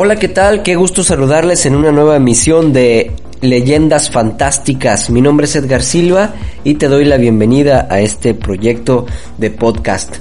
Hola, ¿qué tal? Qué gusto saludarles en una nueva emisión de Leyendas Fantásticas. Mi nombre es Edgar Silva y te doy la bienvenida a este proyecto de podcast.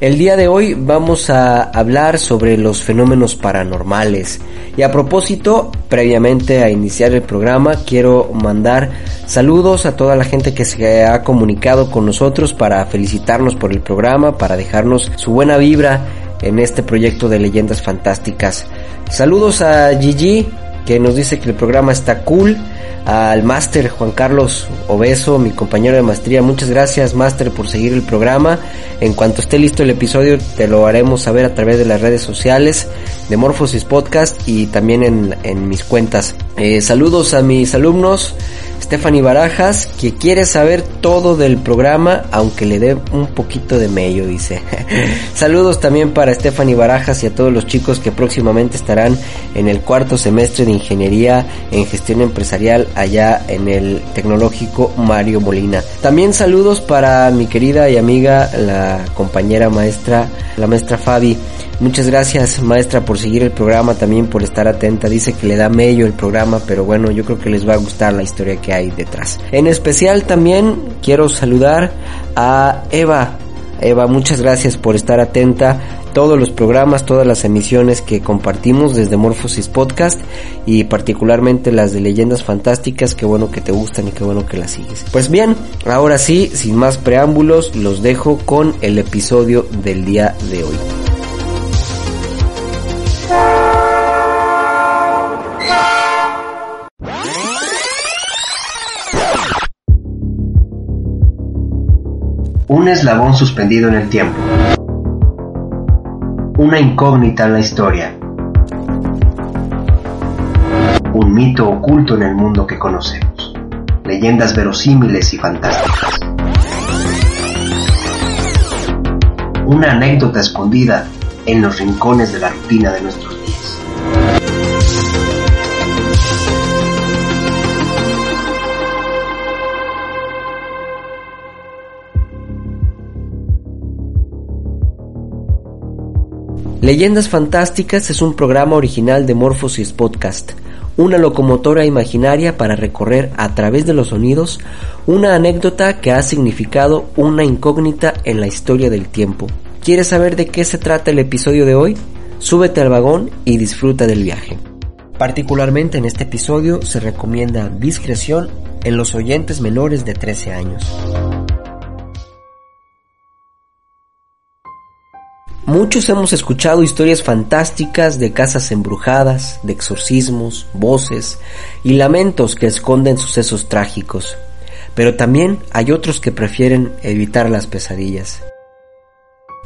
El día de hoy vamos a hablar sobre los fenómenos paranormales. Y a propósito, previamente a iniciar el programa, quiero mandar saludos a toda la gente que se ha comunicado con nosotros para felicitarnos por el programa, para dejarnos su buena vibra en este proyecto de leyendas fantásticas. Saludos a Gigi, que nos dice que el programa está cool. Al máster Juan Carlos Obeso, mi compañero de maestría, muchas gracias máster por seguir el programa. En cuanto esté listo el episodio, te lo haremos saber a través de las redes sociales de Morphosis Podcast y también en, en mis cuentas. Eh, saludos a mis alumnos. Stephanie Barajas, que quiere saber todo del programa, aunque le dé un poquito de medio, dice. Saludos también para Stephanie Barajas y a todos los chicos que próximamente estarán en el cuarto semestre de Ingeniería en Gestión Empresarial allá en el Tecnológico Mario Molina. También saludos para mi querida y amiga, la compañera maestra, la maestra Fabi. Muchas gracias maestra por seguir el programa, también por estar atenta. Dice que le da medio el programa, pero bueno, yo creo que les va a gustar la historia que hay detrás. En especial también quiero saludar a Eva. Eva, muchas gracias por estar atenta. Todos los programas, todas las emisiones que compartimos desde Morphosis Podcast y particularmente las de leyendas fantásticas, qué bueno que te gustan y qué bueno que las sigues. Pues bien, ahora sí, sin más preámbulos, los dejo con el episodio del día de hoy. Un eslabón suspendido en el tiempo. Una incógnita en la historia. Un mito oculto en el mundo que conocemos. Leyendas verosímiles y fantásticas. Una anécdota escondida en los rincones de la rutina de nuestros Leyendas Fantásticas es un programa original de Morphosis Podcast, una locomotora imaginaria para recorrer a través de los sonidos una anécdota que ha significado una incógnita en la historia del tiempo. ¿Quieres saber de qué se trata el episodio de hoy? Súbete al vagón y disfruta del viaje. Particularmente en este episodio se recomienda discreción en los oyentes menores de 13 años. Muchos hemos escuchado historias fantásticas de casas embrujadas, de exorcismos, voces y lamentos que esconden sucesos trágicos, pero también hay otros que prefieren evitar las pesadillas.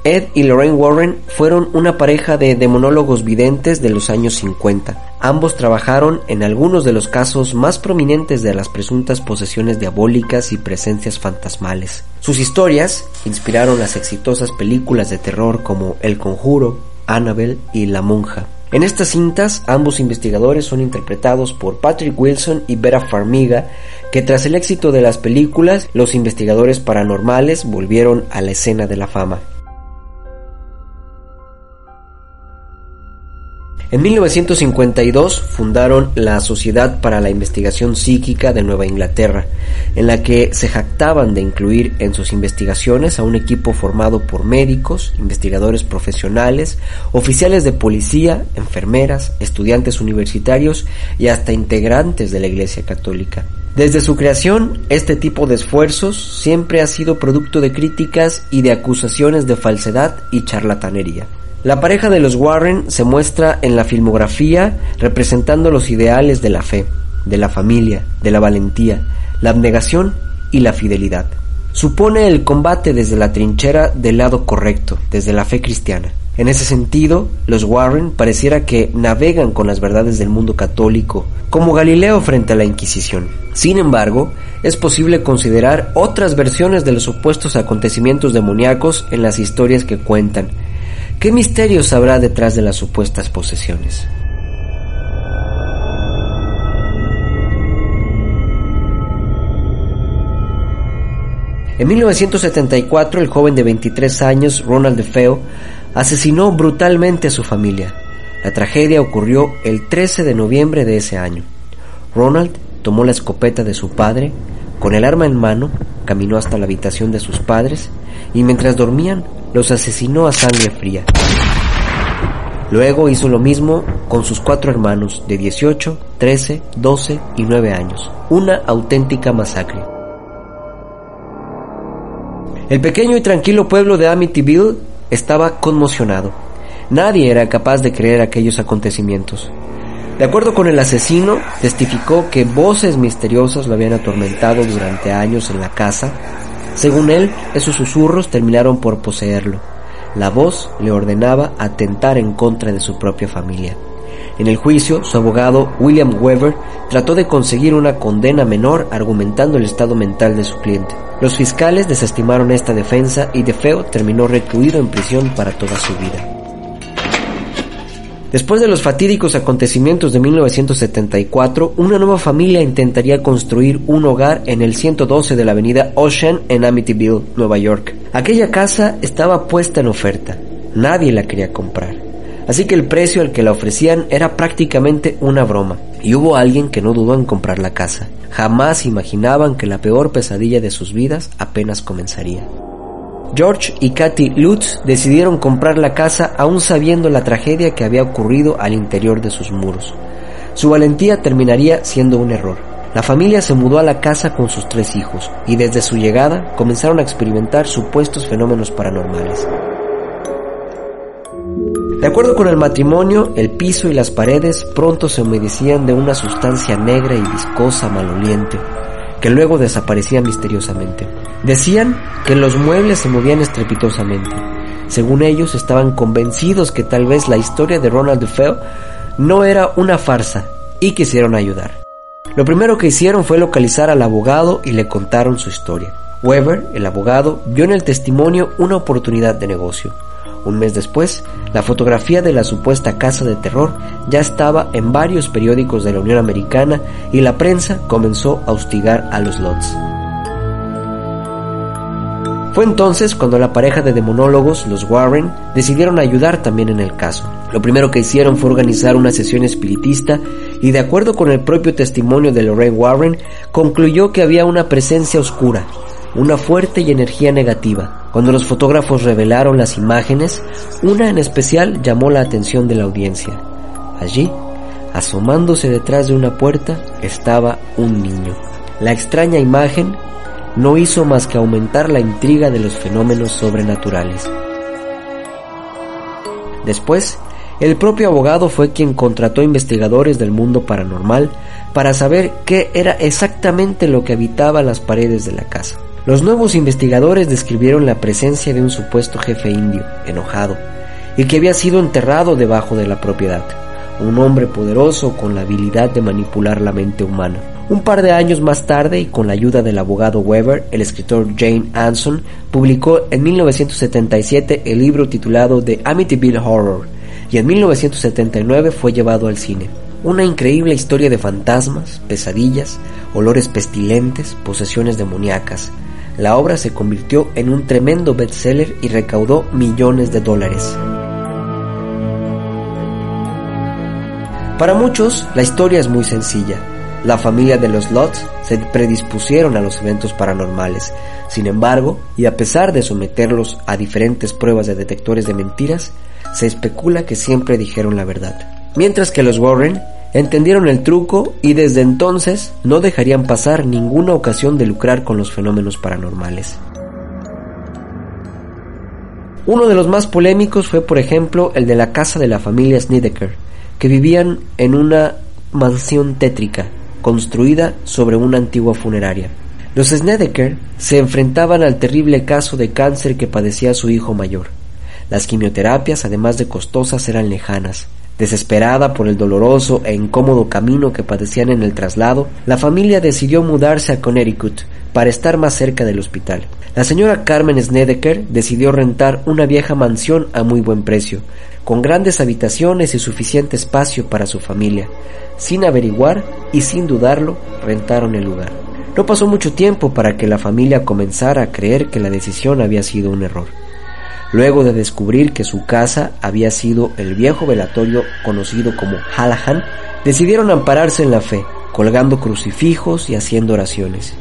Ed y Lorraine Warren fueron una pareja de demonólogos videntes de los años 50. Ambos trabajaron en algunos de los casos más prominentes de las presuntas posesiones diabólicas y presencias fantasmales. Sus historias inspiraron las exitosas películas de terror como El Conjuro, Annabelle y La Monja. En estas cintas, ambos investigadores son interpretados por Patrick Wilson y Vera Farmiga, que tras el éxito de las películas, los investigadores paranormales volvieron a la escena de la fama. En 1952 fundaron la Sociedad para la Investigación Psíquica de Nueva Inglaterra, en la que se jactaban de incluir en sus investigaciones a un equipo formado por médicos, investigadores profesionales, oficiales de policía, enfermeras, estudiantes universitarios y hasta integrantes de la Iglesia Católica. Desde su creación, este tipo de esfuerzos siempre ha sido producto de críticas y de acusaciones de falsedad y charlatanería. La pareja de los Warren se muestra en la filmografía representando los ideales de la fe, de la familia, de la valentía, la abnegación y la fidelidad. supone el combate desde la trinchera del lado correcto, desde la fe cristiana. En ese sentido, los Warren pareciera que navegan con las verdades del mundo católico, como Galileo frente a la Inquisición. Sin embargo, es posible considerar otras versiones de los supuestos acontecimientos demoníacos en las historias que cuentan. ¿Qué misterios habrá detrás de las supuestas posesiones? En 1974, el joven de 23 años, Ronald DeFeo, asesinó brutalmente a su familia. La tragedia ocurrió el 13 de noviembre de ese año. Ronald tomó la escopeta de su padre, con el arma en mano, caminó hasta la habitación de sus padres y mientras dormían los asesinó a sangre fría. Luego hizo lo mismo con sus cuatro hermanos de 18, 13, 12 y 9 años. Una auténtica masacre. El pequeño y tranquilo pueblo de Amityville estaba conmocionado. Nadie era capaz de creer aquellos acontecimientos. De acuerdo con el asesino, testificó que voces misteriosas lo habían atormentado durante años en la casa. Según él, esos susurros terminaron por poseerlo. La voz le ordenaba atentar en contra de su propia familia. En el juicio, su abogado, William Weber, trató de conseguir una condena menor argumentando el estado mental de su cliente. Los fiscales desestimaron esta defensa y DeFeo terminó recluido en prisión para toda su vida. Después de los fatídicos acontecimientos de 1974, una nueva familia intentaría construir un hogar en el 112 de la avenida Ocean en Amityville, Nueva York. Aquella casa estaba puesta en oferta. Nadie la quería comprar. Así que el precio al que la ofrecían era prácticamente una broma. Y hubo alguien que no dudó en comprar la casa. Jamás imaginaban que la peor pesadilla de sus vidas apenas comenzaría. George y Kathy Lutz decidieron comprar la casa aún sabiendo la tragedia que había ocurrido al interior de sus muros. Su valentía terminaría siendo un error. La familia se mudó a la casa con sus tres hijos y desde su llegada comenzaron a experimentar supuestos fenómenos paranormales. De acuerdo con el matrimonio, el piso y las paredes pronto se humedecían de una sustancia negra y viscosa maloliente, que luego desaparecía misteriosamente. Decían que los muebles se movían estrepitosamente. Según ellos, estaban convencidos que tal vez la historia de Ronald DeFeo no era una farsa y quisieron ayudar. Lo primero que hicieron fue localizar al abogado y le contaron su historia. Weber, el abogado, vio en el testimonio una oportunidad de negocio. Un mes después, la fotografía de la supuesta casa de terror ya estaba en varios periódicos de la Unión Americana y la prensa comenzó a hostigar a los Lots. Fue entonces cuando la pareja de demonólogos, los Warren, decidieron ayudar también en el caso. Lo primero que hicieron fue organizar una sesión espiritista y de acuerdo con el propio testimonio de Lorraine Warren, concluyó que había una presencia oscura, una fuerte y energía negativa. Cuando los fotógrafos revelaron las imágenes, una en especial llamó la atención de la audiencia. Allí, asomándose detrás de una puerta, estaba un niño. La extraña imagen no hizo más que aumentar la intriga de los fenómenos sobrenaturales. Después, el propio abogado fue quien contrató investigadores del mundo paranormal para saber qué era exactamente lo que habitaba las paredes de la casa. Los nuevos investigadores describieron la presencia de un supuesto jefe indio, enojado, y que había sido enterrado debajo de la propiedad, un hombre poderoso con la habilidad de manipular la mente humana. Un par de años más tarde, y con la ayuda del abogado Weber, el escritor Jane Anson publicó en 1977 el libro titulado The Amityville Horror, y en 1979 fue llevado al cine. Una increíble historia de fantasmas, pesadillas, olores pestilentes, posesiones demoníacas, la obra se convirtió en un tremendo bestseller y recaudó millones de dólares. Para muchos, la historia es muy sencilla. La familia de los Lots se predispusieron a los eventos paranormales. Sin embargo, y a pesar de someterlos a diferentes pruebas de detectores de mentiras, se especula que siempre dijeron la verdad. Mientras que los Warren Entendieron el truco y desde entonces no dejarían pasar ninguna ocasión de lucrar con los fenómenos paranormales. Uno de los más polémicos fue, por ejemplo, el de la casa de la familia Snedeker, que vivían en una mansión tétrica construida sobre una antigua funeraria. Los Snedeker se enfrentaban al terrible caso de cáncer que padecía su hijo mayor. Las quimioterapias, además de costosas, eran lejanas. Desesperada por el doloroso e incómodo camino que padecían en el traslado, la familia decidió mudarse a Connecticut para estar más cerca del hospital. La señora Carmen Snedeker decidió rentar una vieja mansión a muy buen precio, con grandes habitaciones y suficiente espacio para su familia. Sin averiguar y sin dudarlo, rentaron el lugar. No pasó mucho tiempo para que la familia comenzara a creer que la decisión había sido un error. Luego de descubrir que su casa había sido el viejo velatorio conocido como Hallahan, decidieron ampararse en la fe, colgando crucifijos y haciendo oraciones.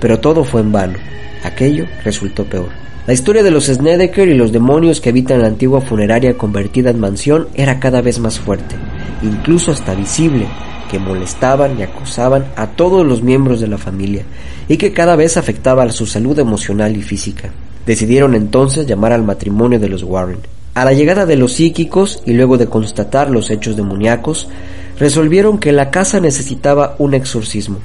Pero todo fue en vano. Aquello resultó peor. La historia de los Snedeker y los demonios que habitan la antigua funeraria convertida en mansión era cada vez más fuerte, incluso hasta visible, que molestaban y acosaban a todos los miembros de la familia y que cada vez afectaba a su salud emocional y física. Decidieron entonces llamar al matrimonio de los Warren. A la llegada de los psíquicos y luego de constatar los hechos demoníacos, resolvieron que la casa necesitaba un exorcismo.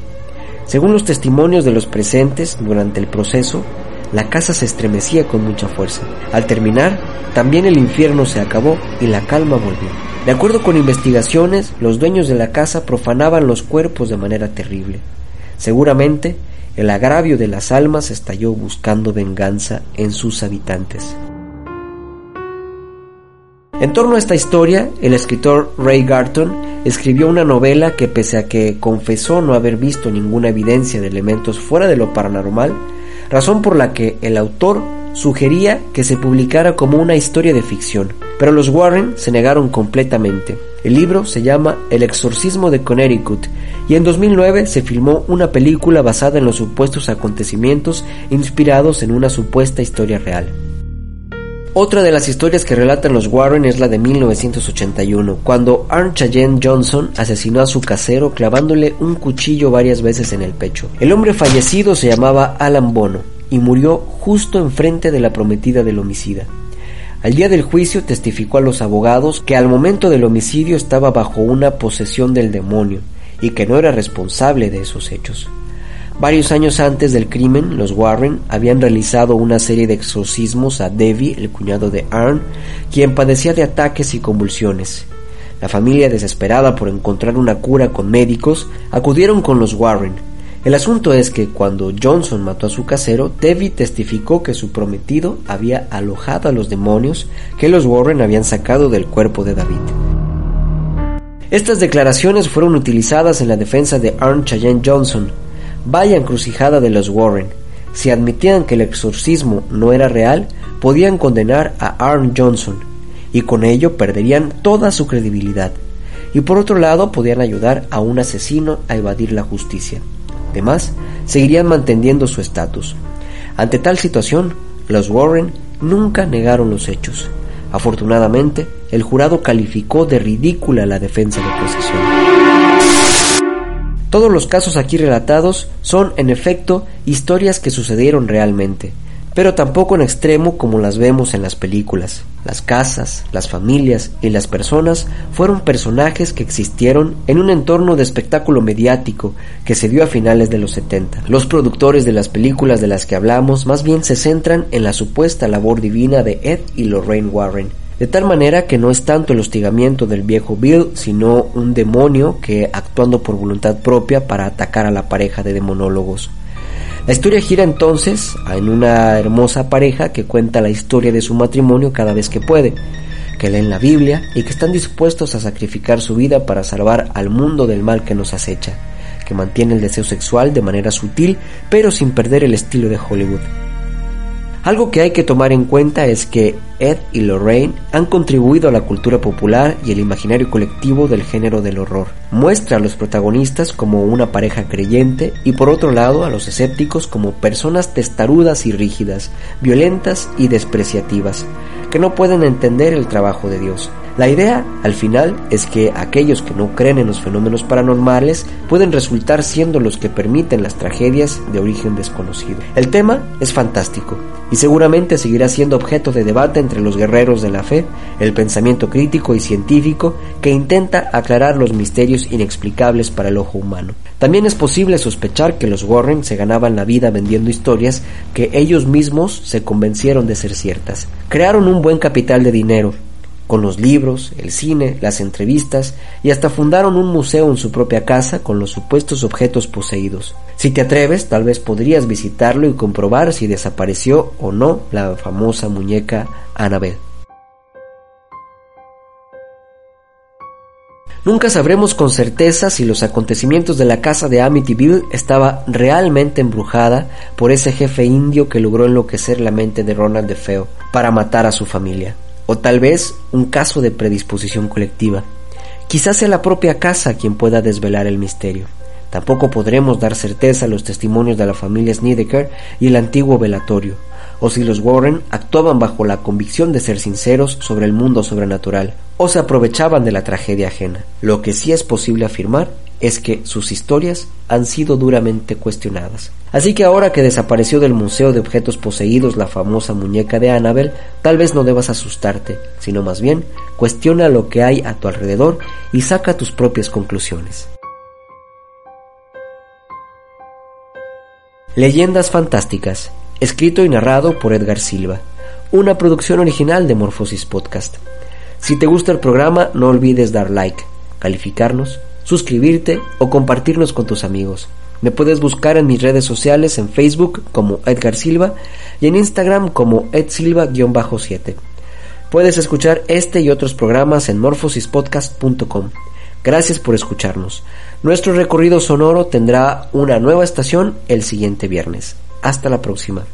Según los testimonios de los presentes durante el proceso, la casa se estremecía con mucha fuerza. Al terminar, también el infierno se acabó y la calma volvió. De acuerdo con investigaciones, los dueños de la casa profanaban los cuerpos de manera terrible. Seguramente el agravio de las almas estalló buscando venganza en sus habitantes. En torno a esta historia, el escritor Ray Garton escribió una novela que pese a que confesó no haber visto ninguna evidencia de elementos fuera de lo paranormal, razón por la que el autor sugería que se publicara como una historia de ficción, pero los Warren se negaron completamente. El libro se llama El exorcismo de Connecticut y en 2009 se filmó una película basada en los supuestos acontecimientos inspirados en una supuesta historia real. Otra de las historias que relatan los Warren es la de 1981, cuando Arn Cheyenne Johnson asesinó a su casero clavándole un cuchillo varias veces en el pecho. El hombre fallecido se llamaba Alan Bono y murió justo enfrente de la prometida del homicida. Al día del juicio testificó a los abogados que al momento del homicidio estaba bajo una posesión del demonio y que no era responsable de esos hechos. Varios años antes del crimen, los Warren habían realizado una serie de exorcismos a Debbie, el cuñado de Arn, quien padecía de ataques y convulsiones. La familia, desesperada por encontrar una cura con médicos, acudieron con los Warren, el asunto es que cuando Johnson mató a su casero, Debbie testificó que su prometido había alojado a los demonios que los Warren habían sacado del cuerpo de David. Estas declaraciones fueron utilizadas en la defensa de Arn Cheyenne Johnson. Vaya encrucijada de los Warren. Si admitían que el exorcismo no era real, podían condenar a Arn Johnson y con ello perderían toda su credibilidad. Y por otro lado, podían ayudar a un asesino a evadir la justicia. Además, seguirían manteniendo su estatus. Ante tal situación, los Warren nunca negaron los hechos. Afortunadamente, el jurado calificó de ridícula la defensa de posesión. Todos los casos aquí relatados son, en efecto, historias que sucedieron realmente, pero tampoco en extremo como las vemos en las películas. Las casas, las familias y las personas fueron personajes que existieron en un entorno de espectáculo mediático que se dio a finales de los 70. Los productores de las películas de las que hablamos más bien se centran en la supuesta labor divina de Ed y Lorraine Warren, de tal manera que no es tanto el hostigamiento del viejo Bill, sino un demonio que actuando por voluntad propia para atacar a la pareja de demonólogos. La historia gira entonces en una hermosa pareja que cuenta la historia de su matrimonio cada vez que puede, que leen la Biblia y que están dispuestos a sacrificar su vida para salvar al mundo del mal que nos acecha, que mantiene el deseo sexual de manera sutil pero sin perder el estilo de Hollywood. Algo que hay que tomar en cuenta es que Ed y Lorraine han contribuido a la cultura popular y el imaginario colectivo del género del horror. Muestra a los protagonistas como una pareja creyente y por otro lado a los escépticos como personas testarudas y rígidas, violentas y despreciativas, que no pueden entender el trabajo de Dios. La idea, al final, es que aquellos que no creen en los fenómenos paranormales pueden resultar siendo los que permiten las tragedias de origen desconocido. El tema es fantástico y seguramente seguirá siendo objeto de debate entre los guerreros de la fe, el pensamiento crítico y científico que intenta aclarar los misterios inexplicables para el ojo humano. También es posible sospechar que los Warren se ganaban la vida vendiendo historias que ellos mismos se convencieron de ser ciertas. Crearon un buen capital de dinero, con los libros, el cine, las entrevistas y hasta fundaron un museo en su propia casa con los supuestos objetos poseídos. Si te atreves, tal vez podrías visitarlo y comprobar si desapareció o no la famosa muñeca Annabelle. Nunca sabremos con certeza si los acontecimientos de la casa de Amityville estaba realmente embrujada por ese jefe indio que logró enloquecer la mente de Ronald DeFeo para matar a su familia o tal vez un caso de predisposición colectiva. Quizás sea la propia casa quien pueda desvelar el misterio. Tampoco podremos dar certeza a los testimonios de la familia Snedeker y el antiguo velatorio, o si los Warren actuaban bajo la convicción de ser sinceros sobre el mundo sobrenatural, o se aprovechaban de la tragedia ajena. Lo que sí es posible afirmar es que sus historias han sido duramente cuestionadas. Así que ahora que desapareció del Museo de Objetos Poseídos la famosa muñeca de Annabel, tal vez no debas asustarte, sino más bien cuestiona lo que hay a tu alrededor y saca tus propias conclusiones. Leyendas Fantásticas, escrito y narrado por Edgar Silva, una producción original de Morphosis Podcast. Si te gusta el programa, no olvides dar like, calificarnos suscribirte o compartirnos con tus amigos. Me puedes buscar en mis redes sociales en Facebook como Edgar Silva y en Instagram como edsilva-7. Puedes escuchar este y otros programas en morphosispodcast.com. Gracias por escucharnos. Nuestro recorrido sonoro tendrá una nueva estación el siguiente viernes. Hasta la próxima.